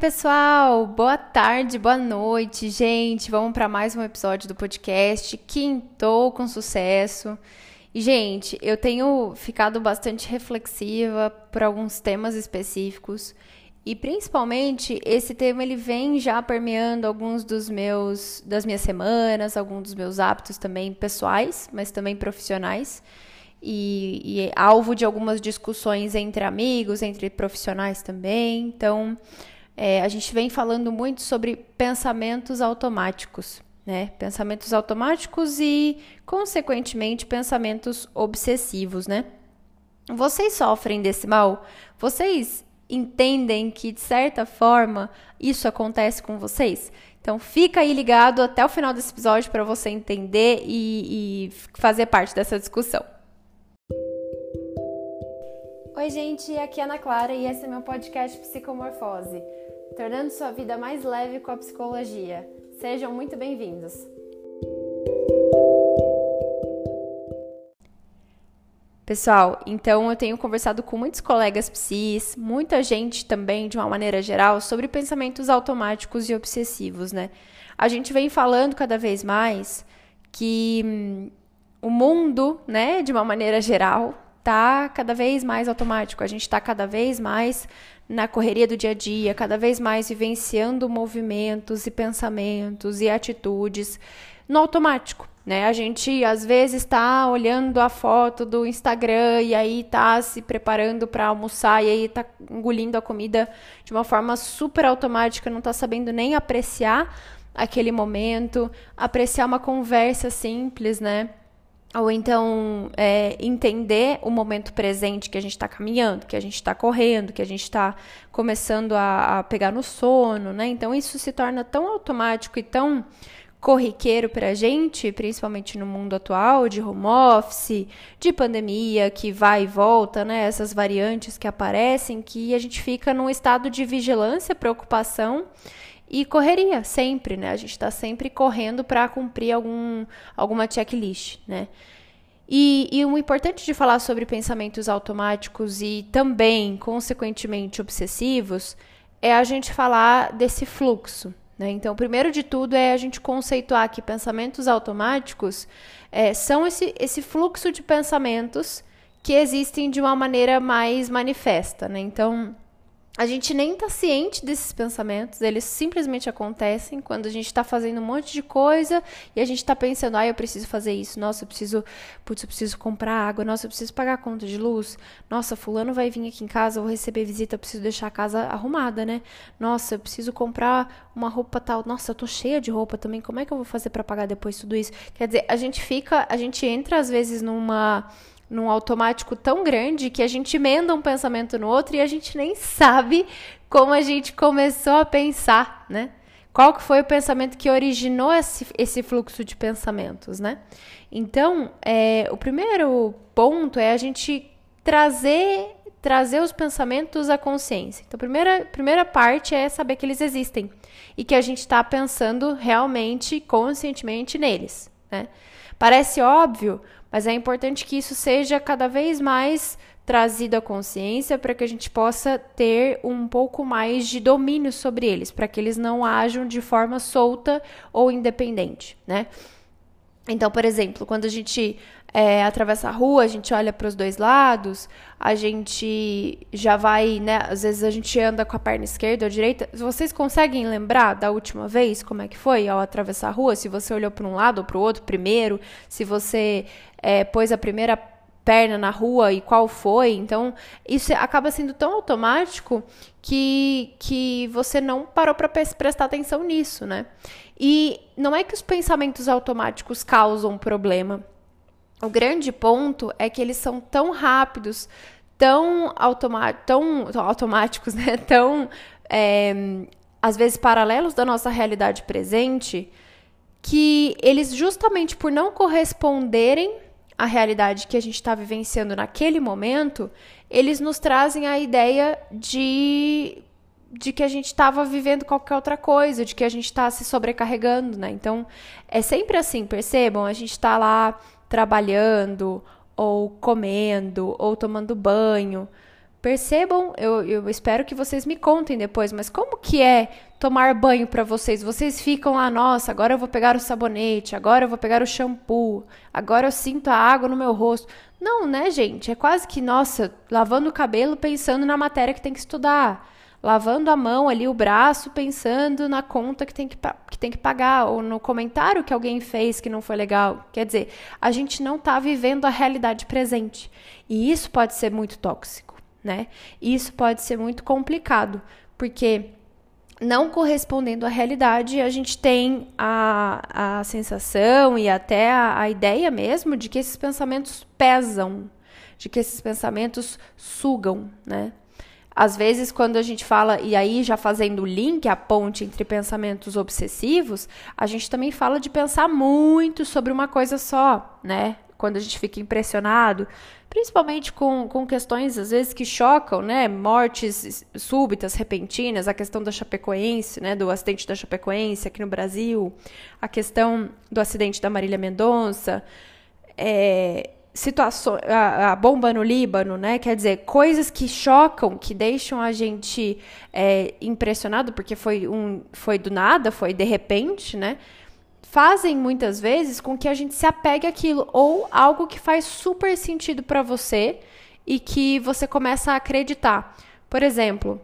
pessoal, boa tarde, boa noite, gente. Vamos para mais um episódio do podcast Quintou com sucesso. E, gente, eu tenho ficado bastante reflexiva por alguns temas específicos. E principalmente esse tema ele vem já permeando alguns dos meus das minhas semanas, alguns dos meus hábitos também pessoais, mas também profissionais. E, e é alvo de algumas discussões entre amigos, entre profissionais também. Então, é, a gente vem falando muito sobre pensamentos automáticos, né? Pensamentos automáticos e, consequentemente, pensamentos obsessivos, né? Vocês sofrem desse mal? Vocês entendem que, de certa forma, isso acontece com vocês? Então, fica aí ligado até o final desse episódio para você entender e, e fazer parte dessa discussão. Oi, gente, aqui é a Ana Clara e esse é meu podcast Psicomorfose tornando sua vida mais leve com a psicologia. Sejam muito bem-vindos! Pessoal, então eu tenho conversado com muitos colegas psis, muita gente também, de uma maneira geral, sobre pensamentos automáticos e obsessivos, né? A gente vem falando cada vez mais que hum, o mundo, né, de uma maneira geral, tá cada vez mais automático. A gente está cada vez mais na correria do dia a dia, cada vez mais vivenciando movimentos e pensamentos e atitudes no automático, né? A gente às vezes está olhando a foto do Instagram e aí tá se preparando para almoçar e aí tá engolindo a comida de uma forma super automática, não tá sabendo nem apreciar aquele momento, apreciar uma conversa simples, né? Ou então é, entender o momento presente que a gente está caminhando, que a gente está correndo, que a gente está começando a, a, pegar no sono, né? Então isso se torna tão automático e tão corriqueiro para a gente, principalmente no mundo atual de home office, de pandemia que vai e volta, né? Essas variantes que aparecem, que a gente fica num estado de vigilância, preocupação e correria, sempre, né? A gente está sempre correndo para cumprir algum, alguma checklist, né? E, e o importante de falar sobre pensamentos automáticos e também, consequentemente, obsessivos é a gente falar desse fluxo. Né? Então, primeiro de tudo é a gente conceituar que pensamentos automáticos é, são esse, esse fluxo de pensamentos que existem de uma maneira mais manifesta. Né? Então, a gente nem tá ciente desses pensamentos, eles simplesmente acontecem quando a gente está fazendo um monte de coisa e a gente está pensando, ah, eu preciso fazer isso, nossa, eu preciso, putz, eu preciso comprar água, nossa, eu preciso pagar a conta de luz, nossa, fulano vai vir aqui em casa, eu vou receber visita, eu preciso deixar a casa arrumada, né? Nossa, eu preciso comprar uma roupa tal, nossa, eu tô cheia de roupa também, como é que eu vou fazer para pagar depois tudo isso? Quer dizer, a gente fica, a gente entra às vezes numa num automático tão grande que a gente emenda um pensamento no outro e a gente nem sabe como a gente começou a pensar, né? Qual que foi o pensamento que originou esse, esse fluxo de pensamentos, né? Então, é, o primeiro ponto é a gente trazer trazer os pensamentos à consciência. Então, a primeira, primeira parte é saber que eles existem e que a gente está pensando realmente, conscientemente neles, né? Parece óbvio, mas é importante que isso seja cada vez mais trazido à consciência para que a gente possa ter um pouco mais de domínio sobre eles, para que eles não ajam de forma solta ou independente, né? Então, por exemplo, quando a gente é, atravessa a rua, a gente olha para os dois lados, a gente já vai, né? Às vezes a gente anda com a perna esquerda ou direita. Vocês conseguem lembrar da última vez como é que foi ao atravessar a rua? Se você olhou para um lado ou para o outro primeiro, se você é, pôs a primeira perna na rua e qual foi. Então, isso acaba sendo tão automático que, que você não parou para prestar atenção nisso, né? E não é que os pensamentos automáticos causam problema. O grande ponto é que eles são tão rápidos, tão, tão, tão automáticos, né? Tão, é, às vezes, paralelos da nossa realidade presente, que eles, justamente por não corresponderem à realidade que a gente está vivenciando naquele momento, eles nos trazem a ideia de de que a gente estava vivendo qualquer outra coisa, de que a gente está se sobrecarregando, né? Então, é sempre assim, percebam? A gente está lá trabalhando, ou comendo, ou tomando banho, Percebam, eu, eu espero que vocês me contem depois, mas como que é tomar banho para vocês? Vocês ficam lá, nossa, agora eu vou pegar o sabonete, agora eu vou pegar o shampoo, agora eu sinto a água no meu rosto. Não, né, gente? É quase que, nossa, lavando o cabelo pensando na matéria que tem que estudar. Lavando a mão ali, o braço, pensando na conta que tem que, que tem que pagar, ou no comentário que alguém fez que não foi legal. Quer dizer, a gente não está vivendo a realidade presente. E isso pode ser muito tóxico né? Isso pode ser muito complicado, porque não correspondendo à realidade, a gente tem a, a sensação e até a, a ideia mesmo de que esses pensamentos pesam, de que esses pensamentos sugam, né? Às vezes, quando a gente fala, e aí já fazendo o link, a ponte entre pensamentos obsessivos, a gente também fala de pensar muito sobre uma coisa só, né? Quando a gente fica impressionado, principalmente com, com questões às vezes que chocam, né? Mortes súbitas, repentinas, a questão da Chapecoense, né? Do acidente da Chapecoense aqui no Brasil, a questão do acidente da Marília Mendonça, é, situações, a, a, bomba no Líbano, né? Quer dizer, coisas que chocam, que deixam a gente é, impressionado, porque foi um, foi do nada, foi de repente, né? fazem muitas vezes com que a gente se apegue àquilo ou algo que faz super sentido para você e que você começa a acreditar. Por exemplo,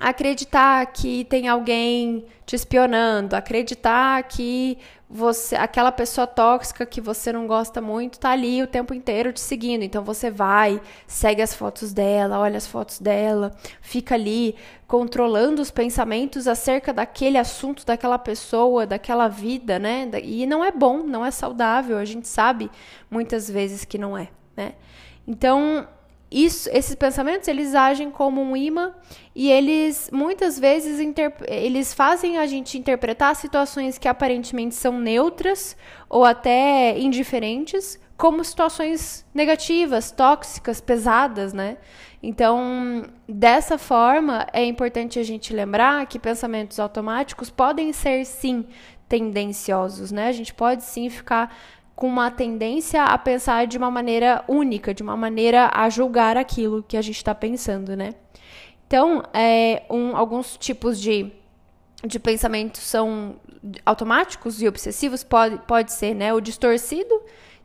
acreditar que tem alguém te espionando, acreditar que você, aquela pessoa tóxica que você não gosta muito tá ali o tempo inteiro te seguindo. Então você vai, segue as fotos dela, olha as fotos dela, fica ali controlando os pensamentos acerca daquele assunto, daquela pessoa, daquela vida, né? E não é bom, não é saudável. A gente sabe muitas vezes que não é, né? Então, isso, esses pensamentos eles agem como um imã e eles muitas vezes eles fazem a gente interpretar situações que aparentemente são neutras ou até indiferentes como situações negativas, tóxicas, pesadas, né? Então, dessa forma, é importante a gente lembrar que pensamentos automáticos podem ser sim tendenciosos, né? A gente pode sim ficar com uma tendência a pensar de uma maneira única, de uma maneira a julgar aquilo que a gente está pensando, né? Então, é, um, alguns tipos de, de pensamentos são automáticos e obsessivos, pode, pode ser né, o distorcido,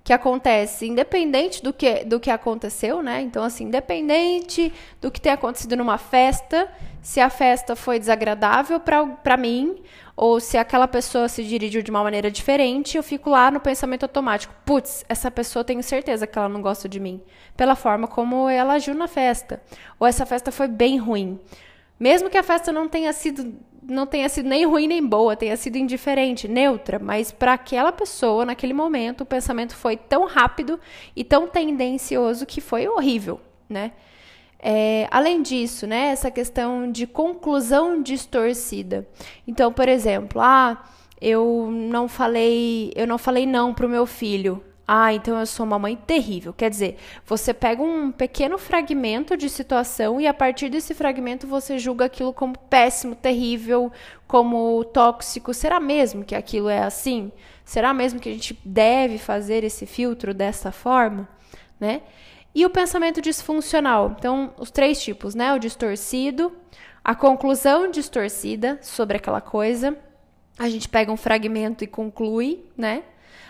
que acontece independente do que, do que aconteceu, né? Então, assim, independente do que tenha acontecido numa festa, se a festa foi desagradável para mim, ou se aquela pessoa se dirigiu de uma maneira diferente, eu fico lá no pensamento automático. Putz, essa pessoa tenho certeza que ela não gosta de mim, pela forma como ela agiu na festa. Ou essa festa foi bem ruim. Mesmo que a festa não tenha sido não tenha sido nem ruim nem boa, tenha sido indiferente, neutra, mas para aquela pessoa, naquele momento, o pensamento foi tão rápido e tão tendencioso que foi horrível, né? É, além disso, né, essa questão de conclusão distorcida. Então, por exemplo, ah, eu não falei, eu não falei não para o meu filho. Ah, então eu sou uma mãe terrível. Quer dizer, você pega um pequeno fragmento de situação e a partir desse fragmento você julga aquilo como péssimo, terrível, como tóxico. Será mesmo que aquilo é assim? Será mesmo que a gente deve fazer esse filtro dessa forma, né? E o pensamento disfuncional. Então, os três tipos, né? O distorcido, a conclusão distorcida sobre aquela coisa. A gente pega um fragmento e conclui, né?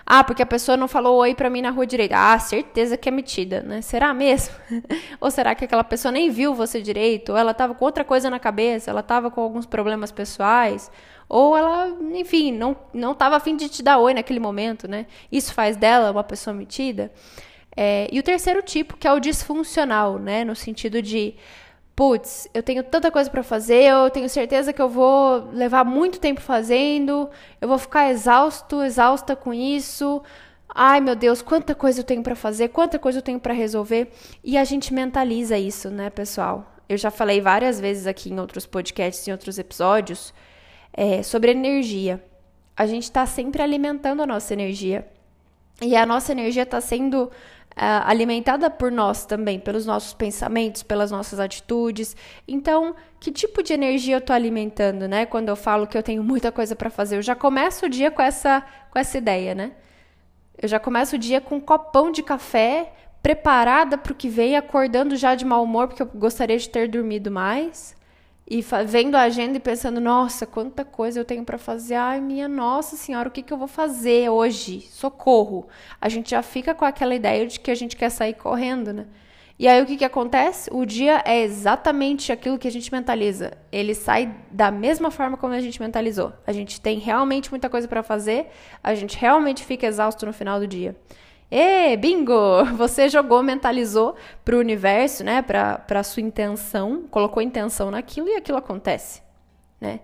Ah, porque a pessoa não falou oi para mim na rua direita. Ah, certeza que é metida, né? Será mesmo? ou será que aquela pessoa nem viu você direito? Ou ela tava com outra coisa na cabeça? Ela tava com alguns problemas pessoais? Ou ela, enfim, não, não tava afim de te dar oi naquele momento, né? Isso faz dela uma pessoa metida? É, e o terceiro tipo, que é o disfuncional, né? No sentido de putz, eu tenho tanta coisa para fazer, eu tenho certeza que eu vou levar muito tempo fazendo, eu vou ficar exausto, exausta com isso. Ai, meu Deus, quanta coisa eu tenho para fazer, quanta coisa eu tenho para resolver. E a gente mentaliza isso, né, pessoal? Eu já falei várias vezes aqui em outros podcasts, em outros episódios, é, sobre energia. A gente está sempre alimentando a nossa energia. E a nossa energia está sendo alimentada por nós também, pelos nossos pensamentos, pelas nossas atitudes. Então, que tipo de energia eu estou alimentando, né? Quando eu falo que eu tenho muita coisa para fazer, eu já começo o dia com essa, com essa ideia, né? Eu já começo o dia com um copão de café preparada para o que vem, acordando já de mau humor porque eu gostaria de ter dormido mais e vendo a agenda e pensando, nossa, quanta coisa eu tenho para fazer. Ai, minha nossa senhora, o que, que eu vou fazer hoje? Socorro. A gente já fica com aquela ideia de que a gente quer sair correndo, né? E aí o que, que acontece? O dia é exatamente aquilo que a gente mentaliza. Ele sai da mesma forma como a gente mentalizou. A gente tem realmente muita coisa para fazer, a gente realmente fica exausto no final do dia. E bingo! Você jogou, mentalizou para o universo, né? Para sua intenção, colocou intenção naquilo e aquilo acontece, né?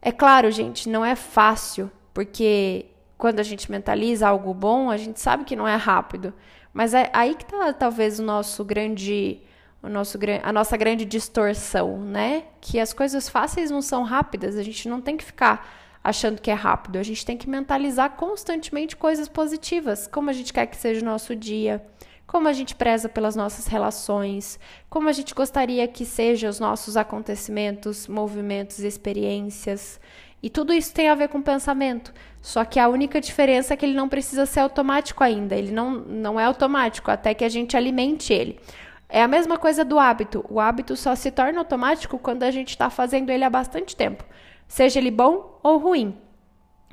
É claro, gente, não é fácil, porque quando a gente mentaliza algo bom, a gente sabe que não é rápido. Mas é aí que tá talvez o nosso grande o nosso, a nossa grande distorção, né? Que as coisas fáceis não são rápidas, a gente não tem que ficar achando que é rápido. A gente tem que mentalizar constantemente coisas positivas, como a gente quer que seja o nosso dia, como a gente preza pelas nossas relações, como a gente gostaria que sejam os nossos acontecimentos, movimentos, experiências. E tudo isso tem a ver com pensamento. Só que a única diferença é que ele não precisa ser automático ainda. Ele não, não é automático até que a gente alimente ele. É a mesma coisa do hábito. O hábito só se torna automático quando a gente está fazendo ele há bastante tempo seja ele bom ou ruim.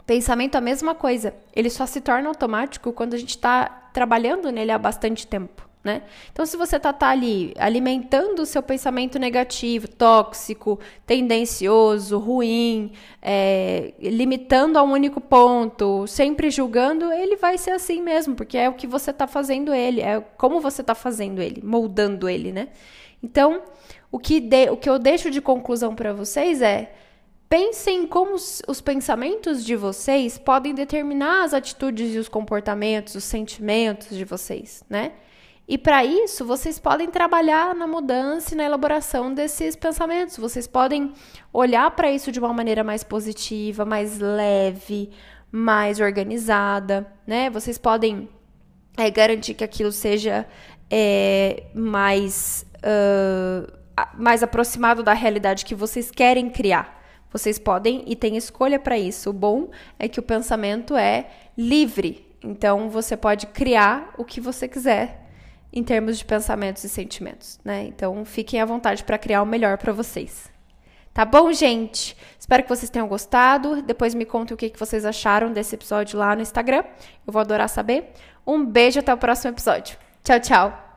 Pensamento é a mesma coisa, ele só se torna automático quando a gente está trabalhando nele há bastante tempo. Né? Então, se você está tá ali alimentando o seu pensamento negativo, tóxico, tendencioso, ruim, é, limitando a um único ponto, sempre julgando, ele vai ser assim mesmo, porque é o que você está fazendo ele, é como você está fazendo ele, moldando ele, né? Então, o que, de, o que eu deixo de conclusão para vocês é Pensem como os pensamentos de vocês podem determinar as atitudes e os comportamentos, os sentimentos de vocês, né? E para isso, vocês podem trabalhar na mudança e na elaboração desses pensamentos. Vocês podem olhar para isso de uma maneira mais positiva, mais leve, mais organizada, né? Vocês podem é, garantir que aquilo seja é, mais, uh, mais aproximado da realidade que vocês querem criar. Vocês podem e têm escolha para isso. O bom é que o pensamento é livre. Então você pode criar o que você quiser em termos de pensamentos e sentimentos, né? Então fiquem à vontade para criar o melhor para vocês. Tá bom, gente? Espero que vocês tenham gostado. Depois me contem o que vocês acharam desse episódio lá no Instagram. Eu vou adorar saber. Um beijo até o próximo episódio. Tchau, tchau.